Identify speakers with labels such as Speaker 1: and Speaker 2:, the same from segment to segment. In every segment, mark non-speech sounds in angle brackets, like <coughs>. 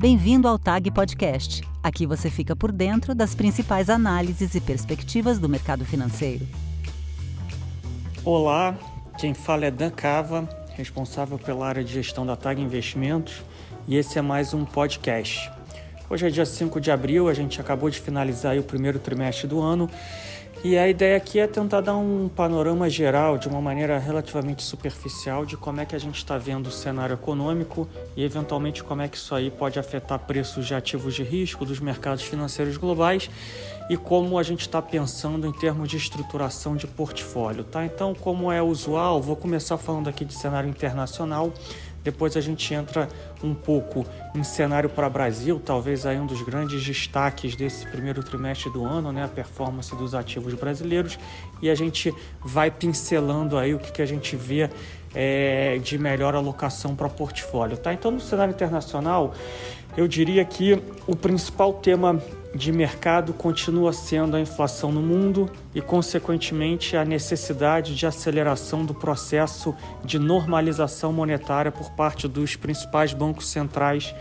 Speaker 1: Bem-vindo ao TAG Podcast. Aqui você fica por dentro das principais análises e perspectivas do mercado financeiro.
Speaker 2: Olá, quem fala é Dan Cava, responsável pela área de gestão da TAG Investimentos, e esse é mais um podcast. Hoje é dia 5 de abril, a gente acabou de finalizar o primeiro trimestre do ano e a ideia aqui é tentar dar um panorama geral, de uma maneira relativamente superficial, de como é que a gente está vendo o cenário econômico e, eventualmente, como é que isso aí pode afetar preços de ativos de risco dos mercados financeiros globais e como a gente está pensando em termos de estruturação de portfólio. Tá? Então, como é usual, vou começar falando aqui de cenário internacional depois a gente entra um pouco em cenário para Brasil, talvez aí um dos grandes destaques desse primeiro trimestre do ano, né, a performance dos ativos brasileiros, e a gente vai pincelando aí o que, que a gente vê é, de melhor alocação para portfólio. Tá? Então, no cenário internacional, eu diria que o principal tema de mercado continua sendo a inflação no mundo e, consequentemente, a necessidade de aceleração do processo de normalização monetária por parte dos principais bancos centrais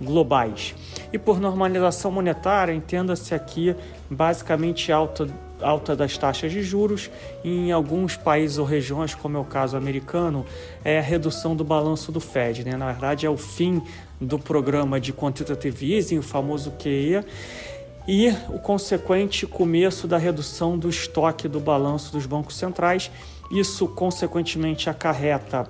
Speaker 2: globais. E por normalização monetária, entenda-se aqui basicamente alta, alta das taxas de juros, e em alguns países ou regiões, como é o caso americano, é a redução do balanço do Fed. Né? Na verdade, é o fim do programa de quantitative easing, o famoso QE e o consequente começo da redução do estoque do balanço dos bancos centrais. Isso, consequentemente, acarreta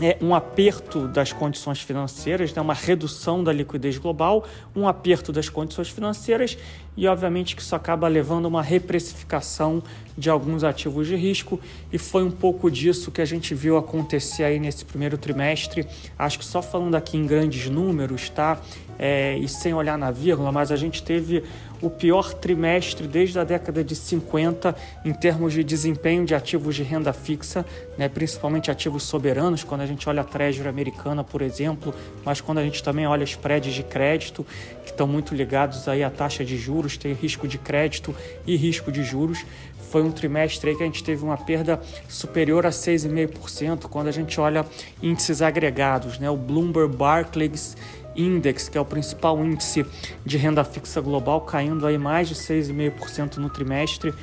Speaker 2: é, um aperto das condições financeiras, né, uma redução da liquidez global, um aperto das condições financeiras e, obviamente, que isso acaba levando a uma reprecificação de alguns ativos de risco e foi um pouco disso que a gente viu acontecer aí nesse primeiro trimestre. Acho que só falando aqui em grandes números, tá? É, e sem olhar na vírgula, mas a gente teve o pior trimestre desde a década de 50 em termos de desempenho de ativos de renda fixa, né, principalmente ativos soberanos, quando a gente olha a Treasury americana, por exemplo, mas quando a gente também olha spreads de crédito, que estão muito ligados aí à taxa de juros, tem risco de crédito e risco de juros. Foi um trimestre aí que a gente teve uma perda superior a 6,5% quando a gente olha índices agregados, né? O Bloomberg Barclays Index, que é o principal índice de renda fixa global, caindo aí mais de 6,5% no trimestre,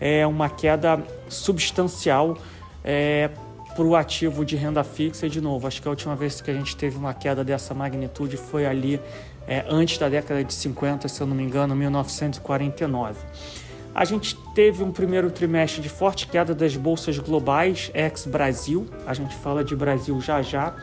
Speaker 2: é uma queda substancial é, para o ativo de renda fixa. E, de novo, acho que a última vez que a gente teve uma queda dessa magnitude foi ali é, antes da década de 50, se eu não me engano, 1949. A gente teve um primeiro trimestre de forte queda das bolsas globais, ex-Brasil, a gente fala de Brasil já já,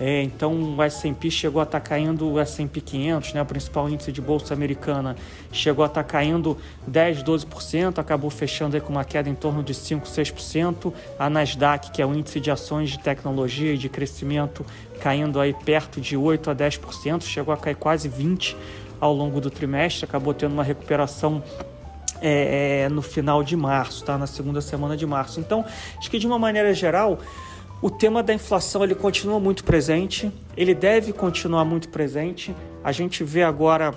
Speaker 2: é, então o S&P chegou a estar tá caindo, o S&P 500, né, o principal índice de bolsa americana, chegou a estar tá caindo 10, 12%, acabou fechando com uma queda em torno de 5, 6%. A Nasdaq, que é o índice de ações de tecnologia e de crescimento, caindo aí perto de 8 a 10%, chegou a cair quase 20 ao longo do trimestre, acabou tendo uma recuperação é, é, no final de março, tá? na segunda semana de março. Então, acho que de uma maneira geral, o tema da inflação ele continua muito presente, ele deve continuar muito presente. A gente vê agora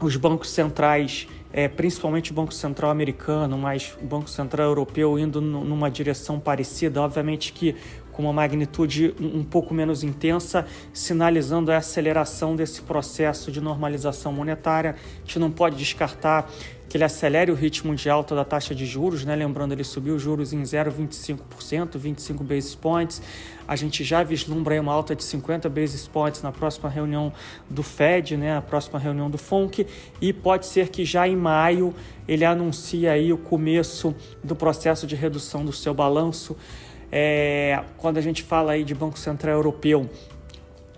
Speaker 2: os bancos centrais, é, principalmente o Banco Central americano, mas o Banco Central europeu indo numa direção parecida. Obviamente que com uma magnitude um pouco menos intensa, sinalizando a aceleração desse processo de normalização monetária. A gente não pode descartar que ele acelere o ritmo de alta da taxa de juros, né? lembrando, ele subiu os juros em 0,25%, 25 basis points. A gente já vislumbra uma alta de 50 basis points na próxima reunião do Fed, né? a próxima reunião do FONC, e pode ser que já em maio ele anuncie aí o começo do processo de redução do seu balanço. É, quando a gente fala aí de Banco Central Europeu,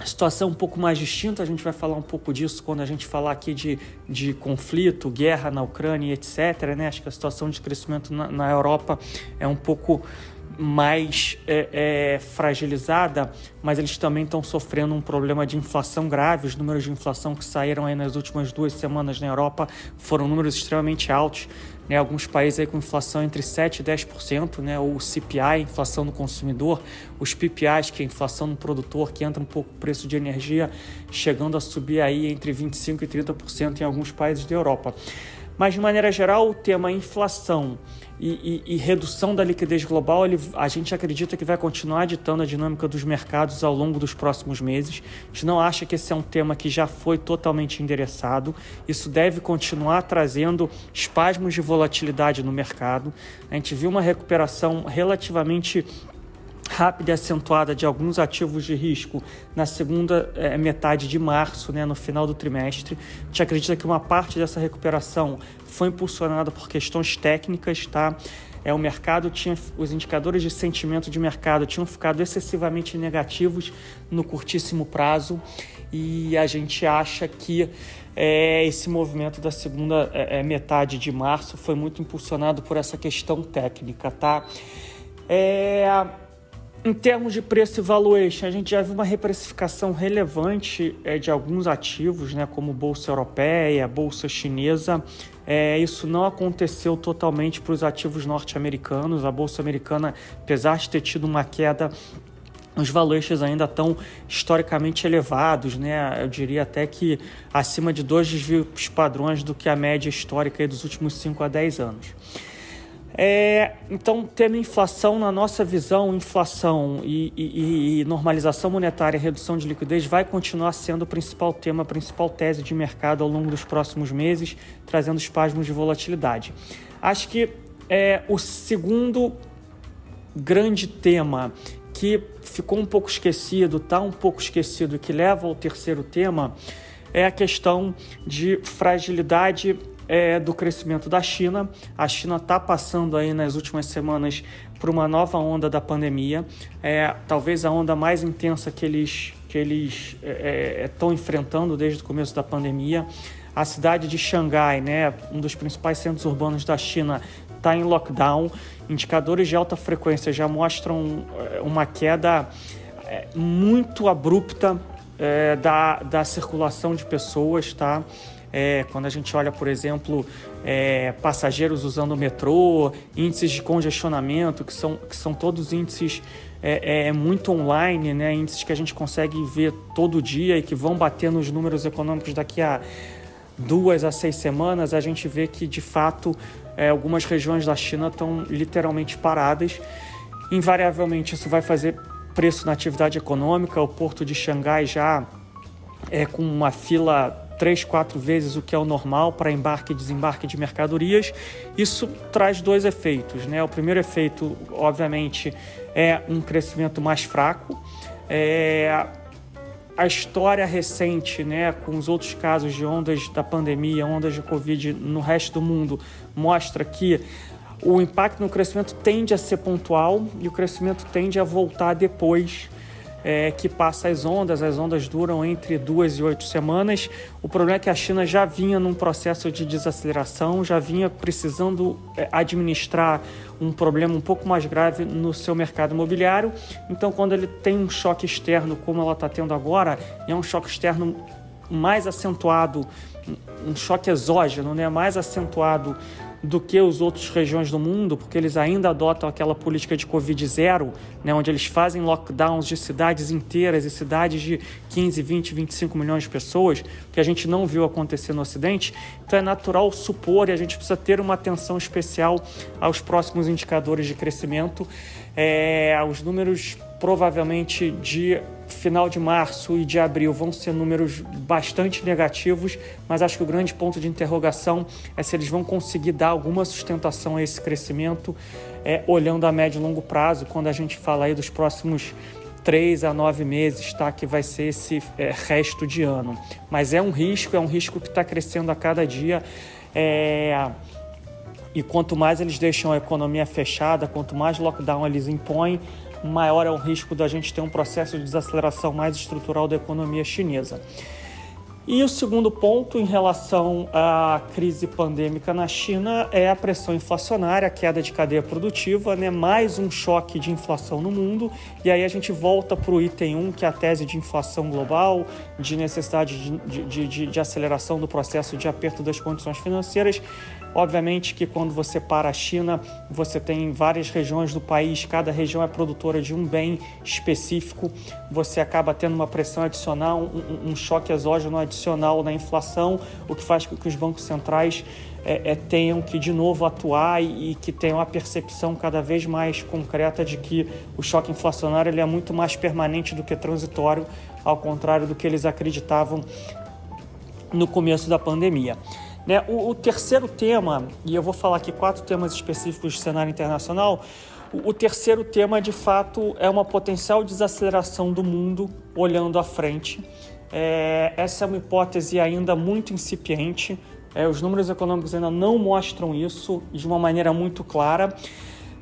Speaker 2: situação um pouco mais distinta, a gente vai falar um pouco disso quando a gente falar aqui de, de conflito, guerra na Ucrânia, etc. Né? Acho que a situação de crescimento na, na Europa é um pouco mais é, é, fragilizada, mas eles também estão sofrendo um problema de inflação grave. Os números de inflação que saíram aí nas últimas duas semanas na Europa foram números extremamente altos. Né? Alguns países aí com inflação entre 7% e 10%, né? o CPI, inflação do consumidor, os PPIs, que é inflação do produtor, que entra um pouco o preço de energia, chegando a subir aí entre 25% e 30% em alguns países da Europa. Mas, de maneira geral, o tema inflação e, e, e, redução da liquidez global, ele, a gente acredita que vai continuar ditando a dinâmica dos mercados ao longo dos próximos meses. A gente não acha que esse é um tema que já foi totalmente endereçado. Isso deve continuar trazendo espasmos de volatilidade no mercado. A gente viu uma recuperação relativamente rápida e acentuada de alguns ativos de risco na segunda é, metade de março, né, no final do trimestre. A gente acredita que uma parte dessa recuperação foi impulsionada por questões técnicas, tá? É, o mercado tinha, os indicadores de sentimento de mercado tinham ficado excessivamente negativos no curtíssimo prazo e a gente acha que é, esse movimento da segunda é, metade de março foi muito impulsionado por essa questão técnica, tá? É, em termos de preço e valuation, a gente já viu uma reprecificação relevante é, de alguns ativos, né, como Bolsa Europeia, Bolsa Chinesa. É, isso não aconteceu totalmente para os ativos norte-americanos. A Bolsa Americana, apesar de ter tido uma queda os valuations ainda estão historicamente elevados, né? Eu diria até que acima de dois desvios padrões do que a média histórica dos últimos 5 a 10 anos. É, então, tendo inflação, na nossa visão, inflação e, e, e, normalização monetária, redução de liquidez, vai continuar sendo o principal tema, a principal tese de mercado ao longo dos próximos meses, trazendo espasmos de volatilidade. Acho que é, o segundo grande tema que ficou um pouco esquecido, está um pouco esquecido, que leva ao terceiro tema, é a questão de fragilidade é, do crescimento da China. A China está passando aí nas últimas semanas por uma nova onda da pandemia, é, talvez a onda mais intensa que eles que eles estão é, é enfrentando desde o começo da pandemia. A cidade de Xangai, né, um dos principais centros urbanos da China, está em lockdown. Indicadores de alta frequência já mostram é, uma queda é, muito abrupta é, da, da circulação de pessoas, tá? É, quando a gente olha, por exemplo, é, passageiros usando o metrô, índices de congestionamento, que são, que são todos índices é, é, muito online, né? índices que a gente consegue ver todo dia e que vão bater nos números econômicos daqui a duas a seis semanas, a gente vê que de fato é, algumas regiões da China estão literalmente paradas. Invariavelmente, isso vai fazer preço na atividade econômica. O porto de Xangai já é com uma fila três, quatro vezes o que é o normal para embarque e desembarque de mercadorias. Isso traz dois efeitos. Né? O primeiro efeito, obviamente, é um crescimento mais fraco. É... A história recente, né, com os outros casos de ondas da pandemia, ondas de Covid no resto do mundo, mostra que o impacto no crescimento tende a ser pontual e o crescimento tende a voltar depois é, que passa as ondas. As ondas duram entre duas e oito semanas. O problema é que a China já vinha num processo de desaceleração, já vinha precisando é, administrar um problema um pouco mais grave no seu mercado imobiliário. Então, quando ele tem um choque externo, como ela está tendo agora, é um choque externo mais acentuado, um choque exógeno, né, mais acentuado do que os outros regiões do mundo, porque eles ainda adotam aquela política de Covid zero, né, onde eles fazem lockdowns de cidades inteiras e cidades de 15, 20, 25 milhões de pessoas, que a gente não viu acontecer no Ocidente. Então é natural supor e a gente precisa ter uma atenção especial aos próximos indicadores de crescimento. É, os números provavelmente de final de março e de abril vão ser números bastante negativos, mas acho que o grande ponto de interrogação é se eles vão conseguir dar alguma sustentação a esse crescimento, é, olhando a médio e longo prazo, quando a gente fala aí dos próximos três a nove meses, tá? Que vai ser esse é, resto de ano. Mas é um risco, é um risco que está crescendo a cada dia. É... E quanto mais eles deixam a economia fechada, quanto mais lockdown eles impõem, maior é o risco da gente ter um processo de desaceleração mais estrutural da economia chinesa. E o segundo ponto em relação à crise pandêmica na China é a pressão inflacionária, a queda de cadeia produtiva, né? mais um choque de inflação no mundo. E aí a gente volta para o item 1, que é a tese de inflação global, de necessidade de, de, de, de aceleração do processo de aperto das condições financeiras. Obviamente que quando você para a China, você tem várias regiões do país, cada região é produtora de um bem específico, você acaba tendo uma pressão adicional, um, um choque exógeno adicional na inflação, o que faz com que os bancos centrais é, é, tenham que de novo atuar e, e, que tenham a percepção cada vez mais concreta de que o choque inflacionário ele é muito mais permanente do que transitório, ao contrário do que eles acreditavam no começo da pandemia. Né? O, o, terceiro tema, e eu vou falar aqui quatro temas específicos do cenário internacional, o, o terceiro tema, de fato, é uma potencial desaceleração do mundo olhando à frente. É, essa é uma hipótese ainda muito incipiente, é, os números econômicos ainda não mostram isso de uma maneira muito clara.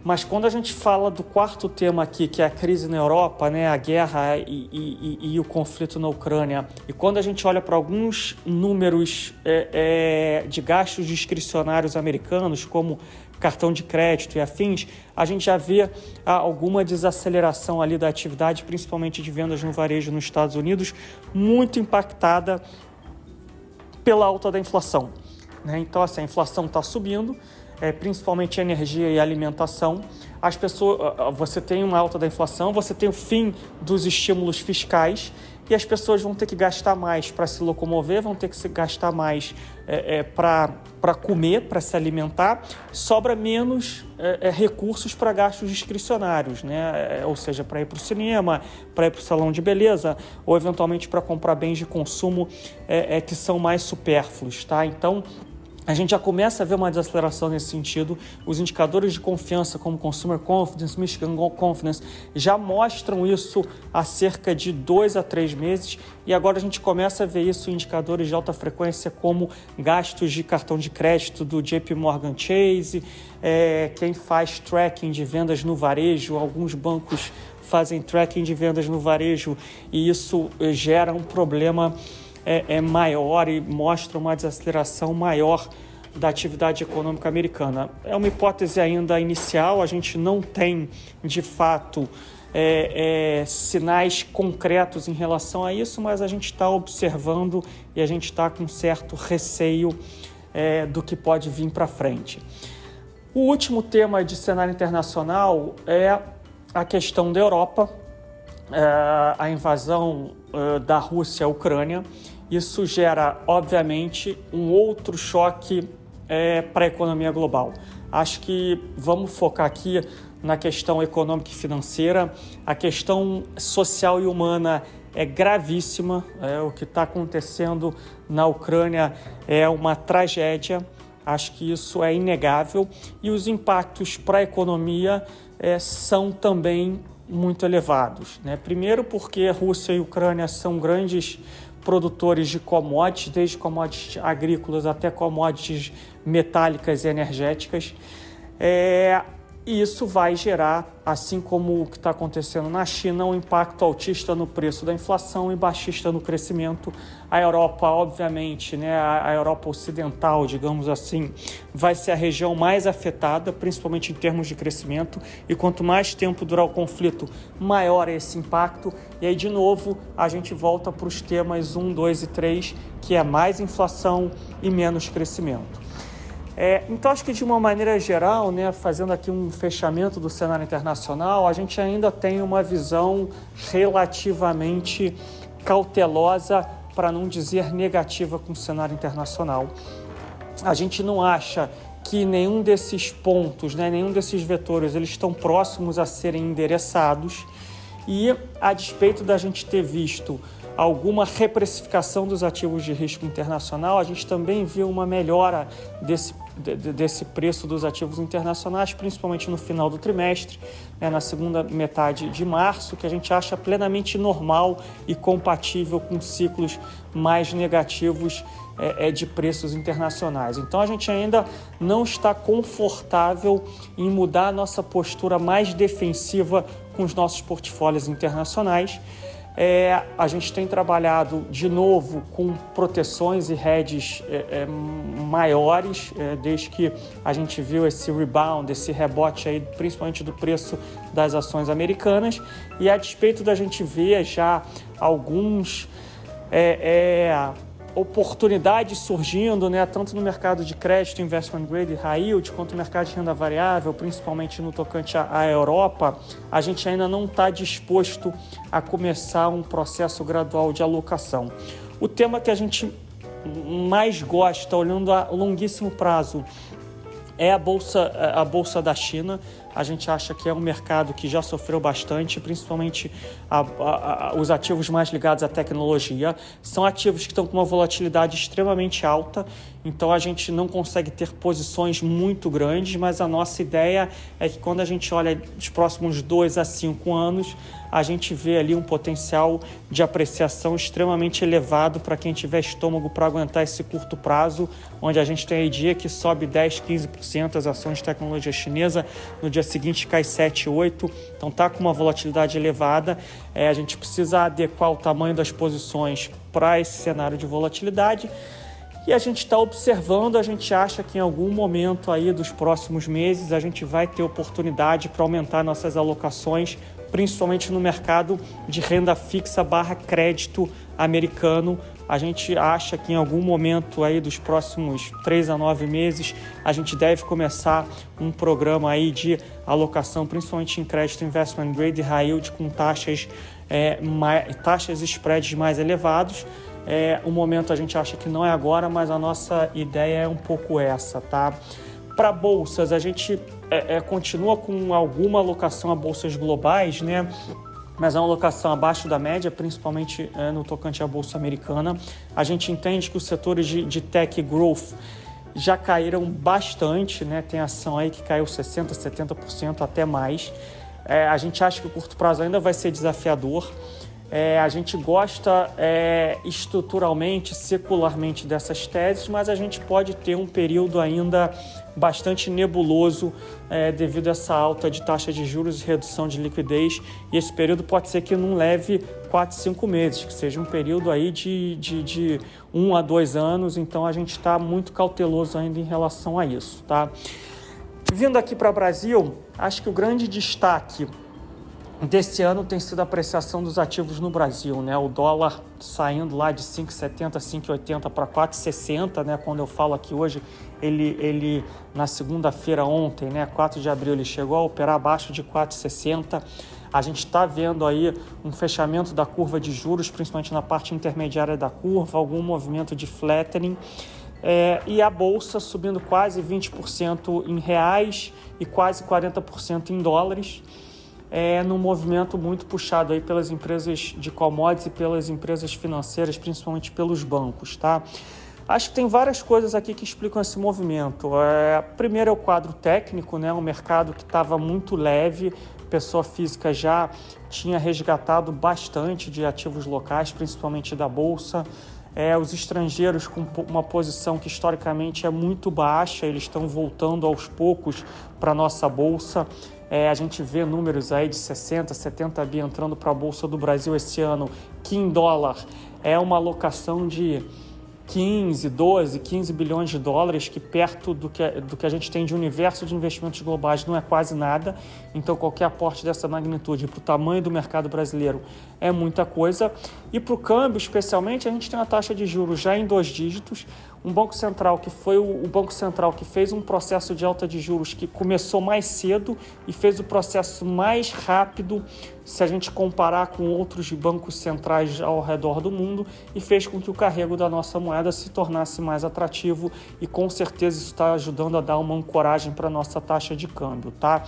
Speaker 2: Mas quando a gente fala do quarto tema aqui, que é a crise na Europa, né, a guerra e, e, e, o conflito na Ucrânia, e quando a gente olha para alguns números é, é, de gastos discricionários americanos, como cartão de crédito e afins, a gente já vê ah, alguma desaceleração ali da atividade, principalmente de vendas no varejo nos Estados Unidos, muito impactada pela alta da inflação. Né? Então, assim, a inflação está subindo, é, principalmente energia e alimentação. As pessoas, você tem uma alta da inflação, você tem o fim dos estímulos fiscais e as pessoas vão ter que gastar mais para se locomover, vão ter que se gastar mais é, é, para comer, para se alimentar, sobra menos é, é recursos para gastos discricionários, né? É, ou seja, para ir para o cinema, para ir para o salão de beleza, ou eventualmente para comprar bens de consumo é, que são mais supérfluos. Tá? Então, a gente já começa a ver uma desaceleração nesse sentido. Os indicadores de confiança, como Consumer Confidence, Michigan Confidence, já mostram isso há cerca de dois a três meses. E agora a gente começa a ver isso em indicadores de alta frequência, como gastos de cartão de crédito do JP Morgan Chase, é, quem faz tracking de vendas no varejo, alguns bancos fazem tracking de vendas no varejo, e isso gera um problema é, é maior e mostra uma desaceleração maior da atividade econômica americana. É uma hipótese ainda inicial, a gente não tem de fato é, é, sinais concretos em relação a isso, mas a gente está observando e a gente está com certo receio é, do que pode vir para frente. O último tema de cenário internacional é a questão da Europa, é, a invasão é, da Rússia à Ucrânia isso gera, obviamente, um outro choque é, para a economia global. Acho que vamos focar aqui na questão econômica e financeira. A questão social e humana é gravíssima. É, o que está acontecendo na Ucrânia é uma tragédia. Acho que isso é inegável. E os impactos para a economia é, são também muito elevados. Né? Primeiro, porque Rússia e Ucrânia são grandes produtores de commodities, desde commodities agrícolas até commodities metálicas e energéticas. É, e isso vai gerar, assim como o que está acontecendo na China, um impacto altista no preço da inflação e baixista no crescimento. A Europa, obviamente, né, a Europa ocidental, digamos assim, vai ser a região mais afetada, principalmente em termos de crescimento. E quanto mais tempo durar o conflito, maior é esse impacto. E aí, de novo, a gente volta para os temas 1, 2 e 3, que é mais inflação e menos crescimento. É, então, acho que de uma maneira geral, né, fazendo aqui um fechamento do cenário internacional, a gente ainda tem uma visão relativamente cautelosa, para não dizer negativa, com o cenário internacional. A gente não acha que nenhum desses pontos, né, nenhum desses vetores, eles estão próximos a serem endereçados. E a despeito da gente ter visto alguma reprecificação dos ativos de risco internacional, a gente também viu uma melhora desse desse preço dos ativos internacionais, principalmente no final do trimestre, né, na segunda metade de março, que a gente acha plenamente normal e compatível com ciclos mais negativos é, é, de preços internacionais. Então a gente ainda não está confortável em mudar a nossa postura mais defensiva com os nossos portfólios internacionais. É, a gente tem trabalhado de novo com proteções e hedges é, é, maiores, é, desde que a gente viu esse rebound, esse rebote aí, principalmente do preço das ações americanas. E a despeito da gente ver já alguns é, é, oportunidades surgindo, né, tanto no mercado de crédito, investment grade, high yield, quanto no mercado de renda variável, principalmente no tocante à Europa, a gente ainda não está disposto a começar um processo gradual de alocação. O tema que a gente mais gosta, olhando a longuíssimo prazo, é a bolsa, a bolsa da China. A gente acha que é um mercado que já sofreu bastante, principalmente a, a, a, os ativos mais ligados à tecnologia. São ativos que estão com uma volatilidade extremamente alta, então a gente não consegue ter posições muito grandes, mas a nossa ideia é que quando a gente olha os próximos dois a cinco anos, a gente vê ali um potencial de apreciação extremamente elevado para quem tiver estômago para aguentar esse curto prazo, onde a gente tem aí dia que sobe 10, 15% as ações de tecnologia chinesa, no dia seguinte cai 7, 8, então tá com uma volatilidade elevada. É, a gente precisa adequar o tamanho das posições para esse cenário de volatilidade. E a gente está observando, a gente acha que em algum momento aí dos próximos meses a gente vai ter oportunidade para aumentar nossas alocações, principalmente no mercado de renda fixa barra crédito americano. A gente acha que em algum momento aí dos próximos três a nove meses a gente deve começar um programa aí de alocação, principalmente em crédito investment grade high yield com taxas, é, mais, taxas e spreads mais elevados é, o momento a gente acha que não é agora, mas a nossa ideia é um pouco essa, tá? Para bolsas, a gente é, é, continua com alguma alocação a bolsas globais, né? Mas é uma alocação abaixo da média, principalmente é, no tocante à bolsa americana. A gente entende que os setores de, de tech growth já caíram bastante, né? Tem ação aí que caiu 60%, 70% até mais. É, a gente acha que o curto prazo ainda vai ser desafiador. É, a gente gosta é, estruturalmente, secularmente dessas teses, mas a gente pode ter um período ainda bastante nebuloso é, devido a essa alta de taxa de juros e redução de liquidez. E esse período pode ser que não leve 4, 5 meses, que seja um período aí de, de, de um a dois anos. Então a gente está muito cauteloso ainda em relação a isso. Tá? Vindo aqui para o Brasil, acho que o grande destaque desse ano tem sido a apreciação dos ativos no Brasil, né? O dólar saindo lá de 5,70, 5,80 para 4,60, né? Quando eu falo aqui hoje, ele, ele na segunda-feira ontem, né? 4 de abril, ele chegou a operar abaixo de 4,60. A gente está vendo aí um fechamento da curva de juros, principalmente na parte intermediária da curva, algum movimento de flattening. É, e a bolsa subindo quase 20% em reais e quase 40% em dólares é, num movimento muito puxado aí pelas empresas de commodities e pelas empresas financeiras, principalmente pelos bancos, tá? Acho que tem várias coisas aqui que explicam esse movimento. É, primeiro é o quadro técnico, né? Um mercado que estava muito leve, pessoa física já tinha resgatado bastante de ativos locais, principalmente da bolsa. É, os estrangeiros com uma posição que historicamente é muito baixa, eles estão voltando aos poucos para a nossa bolsa. É, a gente vê números aí de 60, 70 bi entrando para a Bolsa do Brasil esse ano, que em dólar é uma alocação de 15, 12, 15 bilhões de dólares, que perto do que, do que a gente tem de universo de investimentos globais não é quase nada. Então, qualquer aporte dessa magnitude para o tamanho do mercado brasileiro é muita coisa. E para o câmbio, especialmente, a gente tem uma taxa de juros já em dois dígitos, um banco central que foi o, o, banco central que fez um processo de alta de juros que começou mais cedo e fez o processo mais rápido se a gente comparar com outros bancos centrais ao redor do mundo e fez com que o carrego da nossa moeda se tornasse mais atrativo e com certeza isso está ajudando a dar uma ancoragem para nossa taxa de câmbio, tá?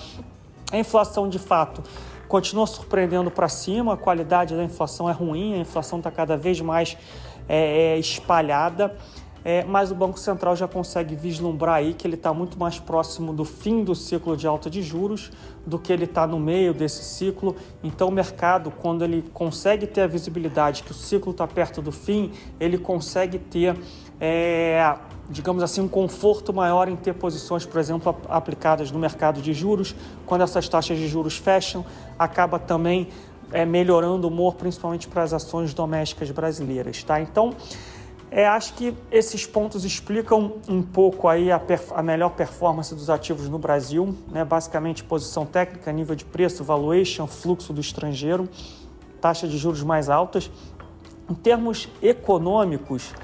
Speaker 2: A inflação de fato continua surpreendendo para cima, a qualidade da inflação é ruim, a inflação está cada vez mais é espalhada é, mas o Banco Central já consegue vislumbrar aí que ele está muito mais próximo do fim do ciclo de alta de juros do que ele está no meio desse ciclo. Então, o mercado, quando ele consegue ter a visibilidade que o ciclo está perto do fim, ele consegue ter, é, digamos assim, um conforto maior em ter posições, por exemplo, aplicadas no mercado de juros. Quando essas taxas de juros fecham, acaba também é, melhorando o humor, principalmente para as ações domésticas brasileiras. Tá? Então, é, acho que esses pontos explicam um pouco aí a, a, melhor performance dos ativos no Brasil, né? basicamente posição técnica, nível de preço, valuation, fluxo do estrangeiro, taxa de juros mais altas. Em termos econômicos,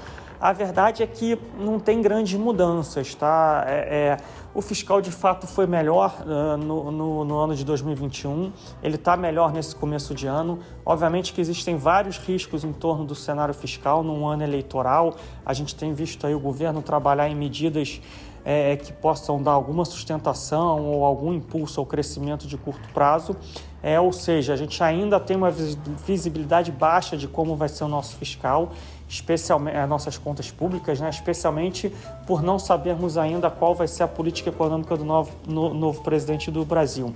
Speaker 2: a verdade é que não tem grandes mudanças, tá? É, é, o fiscal de fato foi melhor uh, no, no, no, ano de 2021, ele está melhor nesse começo de ano. Obviamente que existem vários riscos em torno do cenário fiscal num ano eleitoral. A gente tem visto aí o governo trabalhar em medidas é, que possam dar alguma sustentação ou algum impulso ao crescimento de curto prazo. É, ou seja, a gente ainda tem uma visibilidade baixa de como vai ser o nosso fiscal, especialmente as nossas contas públicas, né? especialmente por não sabermos ainda qual vai ser a política econômica do novo, no, novo presidente do Brasil.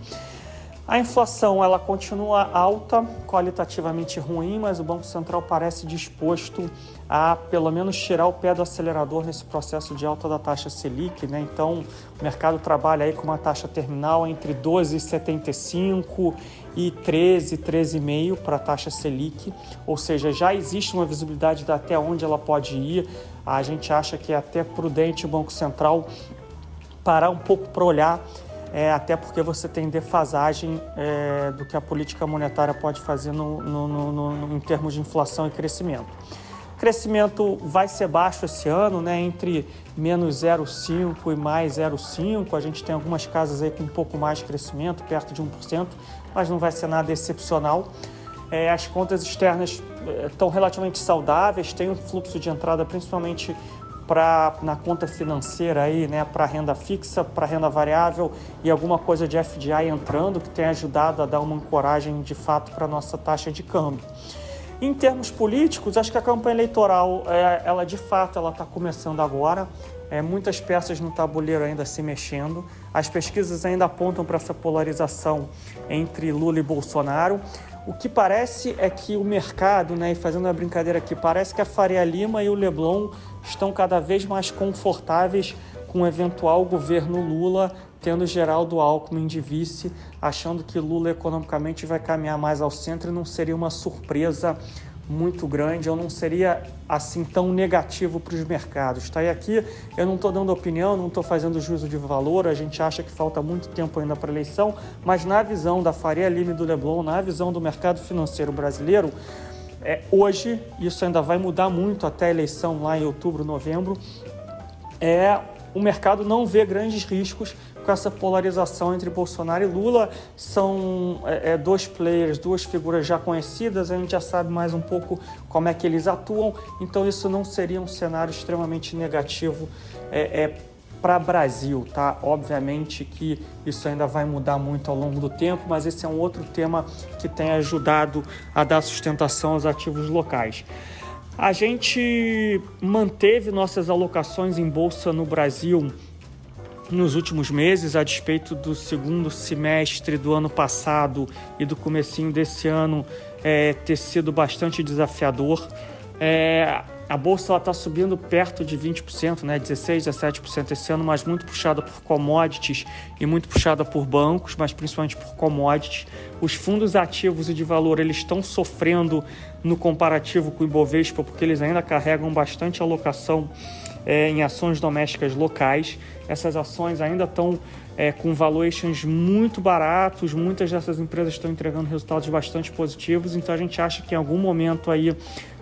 Speaker 2: A inflação ela continua alta, qualitativamente ruim, mas o Banco Central parece disposto a pelo menos tirar o pé do acelerador nesse processo de alta da taxa Selic, né? Então, o mercado trabalha aí com uma taxa terminal entre 12,75 e 13, 13,5 para a taxa Selic, ou seja, já existe uma visibilidade de até onde ela pode ir. A gente acha que é até prudente o Banco Central parar um pouco para olhar é, até porque você tem defasagem é, do que a política monetária pode fazer no, no, no, em termos de inflação e crescimento. O crescimento vai ser baixo esse ano, né, entre menos 0,5 e mais 0,5. A gente tem algumas casas aí com um pouco mais de crescimento, perto de 1%, mas não vai ser nada excepcional. É, as contas externas estão é, relativamente saudáveis, tem um fluxo de entrada principalmente para na conta financeira aí, né, para renda fixa, para renda variável e alguma coisa de FDI entrando que tem ajudado a dar uma ancoragem de fato para nossa taxa de câmbio. Em termos políticos, acho que a campanha eleitoral, é, ela de fato, ela está começando agora. É, muitas peças no tabuleiro ainda se mexendo. As pesquisas ainda apontam para essa polarização entre Lula e Bolsonaro. O que parece é que o mercado, né, e fazendo uma brincadeira aqui, parece que a Faria Lima e o Leblon estão cada vez mais confortáveis com o eventual governo Lula tendo Geraldo Alckmin de vice, achando que Lula economicamente vai caminhar mais ao centro e não seria uma surpresa muito grande, ou não seria assim tão negativo para os mercados. Tá? E aqui eu não estou dando opinião, não estou fazendo juízo de valor, a gente acha que falta muito tempo ainda para a eleição, mas na visão da Faria Lima e do Leblon, na visão do mercado financeiro brasileiro, é, hoje, isso ainda vai mudar muito até a eleição lá em outubro, novembro, é o mercado não vê grandes riscos com essa polarização entre Bolsonaro e Lula. São é, é, dois players, duas figuras já conhecidas, a gente já sabe mais um pouco como é que eles atuam, então isso não seria um cenário extremamente negativo é, é para Brasil, tá? Obviamente que isso ainda vai mudar muito ao longo do tempo, mas esse é um outro tema que tem ajudado a dar sustentação aos ativos locais. A gente manteve nossas alocações em bolsa no Brasil nos últimos meses, a despeito do segundo semestre do ano passado e do comecinho desse ano é, ter sido bastante desafiador. É, a bolsa está subindo perto de 20%, né? 16%, 17% esse ano, mas muito puxada por commodities e muito puxada por bancos, mas principalmente por commodities. Os fundos ativos e de valor eles estão sofrendo no comparativo com o Ibovespa, porque eles ainda carregam bastante alocação é, em ações domésticas locais. Essas ações ainda estão é, com valuations muito baratos, muitas dessas empresas estão entregando resultados bastante positivos, então a gente acha que em algum momento aí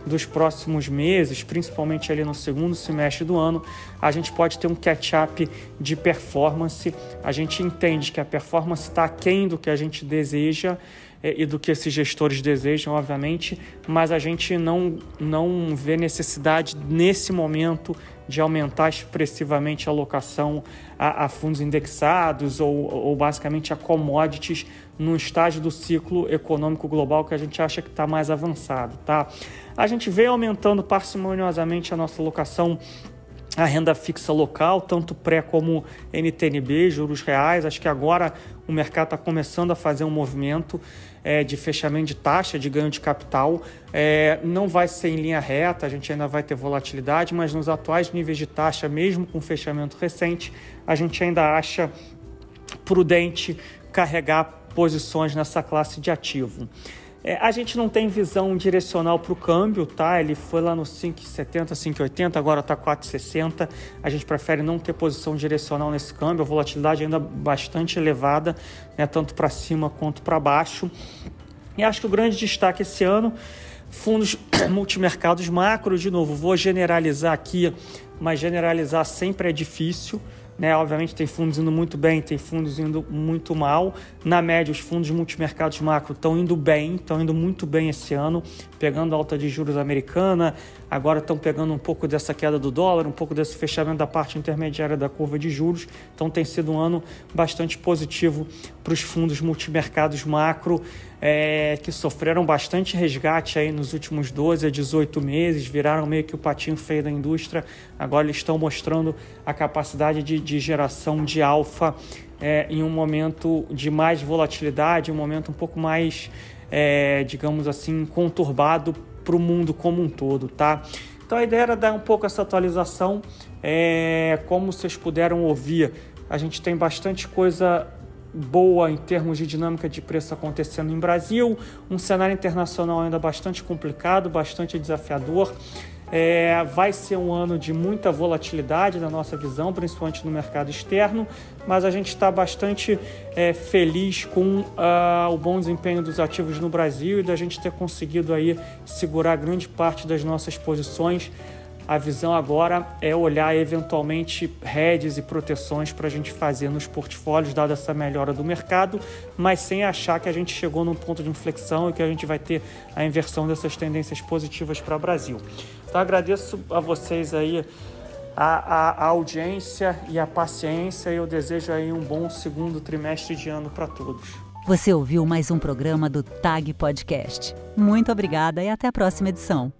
Speaker 2: dos próximos meses, principalmente ali no segundo semestre do ano, a gente pode ter um catch-up de performance. A gente entende que a performance está aquém do que a gente deseja é, e do que esses gestores desejam, obviamente, mas a gente não, não vê necessidade nesse momento de aumentar expressivamente a alocação a, a fundos indexados ou, ou basicamente a commodities no estágio do ciclo econômico global que a gente acha que está mais avançado. Tá? A gente vem aumentando parcimoniosamente a nossa alocação a renda fixa local, tanto pré como NTNB, juros reais. Acho que agora o mercado está começando a fazer um movimento é, de fechamento de taxa, de ganho de capital. É, não vai ser em linha reta, a gente ainda vai ter volatilidade, mas nos atuais níveis de taxa, mesmo com fechamento recente, a gente ainda acha prudente carregar posições nessa classe de ativo. É, a gente não tem visão direcional para o câmbio, tá? Ele foi lá no 5,70, 5,80, agora está 4,60. A gente prefere não ter posição direcional nesse câmbio, a volatilidade ainda bastante elevada, né? tanto para cima quanto para baixo. E acho que o grande destaque esse ano Fundos <coughs> multimercados macro, de novo, vou generalizar aqui, mas generalizar sempre é difícil. Né? Obviamente tem fundos indo muito bem, tem fundos indo muito mal. Na média, os fundos multimercados macro estão indo bem, estão indo muito bem esse ano, pegando alta de juros americana, agora estão pegando um pouco dessa queda do dólar, um pouco desse fechamento da parte intermediária da curva de juros. Então tem sido um ano bastante positivo para os fundos multimercados macro, é, que sofreram bastante resgate aí nos últimos 12 a 18 meses, viraram meio que o patinho feio da indústria. Agora eles estão mostrando a capacidade de, de geração de alfa é, em um momento de mais volatilidade, um momento um pouco mais, é, digamos assim, conturbado para o mundo como um todo, tá? Então a ideia era dar um pouco essa atualização. É, como vocês puderam ouvir, a gente tem bastante coisa boa em termos de dinâmica de preço acontecendo em Brasil, um cenário internacional ainda bastante complicado, bastante desafiador. É, vai ser um ano de muita volatilidade na nossa visão, principalmente no mercado externo, mas a gente está bastante é, feliz com uh, o bom desempenho dos ativos no Brasil e da gente ter conseguido aí segurar grande parte das nossas posições a visão agora é olhar eventualmente redes e proteções para a gente fazer nos portfólios, dada essa melhora do mercado, mas sem achar que a gente chegou num ponto de inflexão e que a gente vai ter a inversão dessas tendências positivas para o Brasil. Então agradeço a vocês aí a, a, a, audiência e a paciência e eu desejo aí um bom segundo trimestre de ano para todos.
Speaker 1: Você ouviu mais um programa do TAG Podcast. Muito obrigada e até a próxima edição.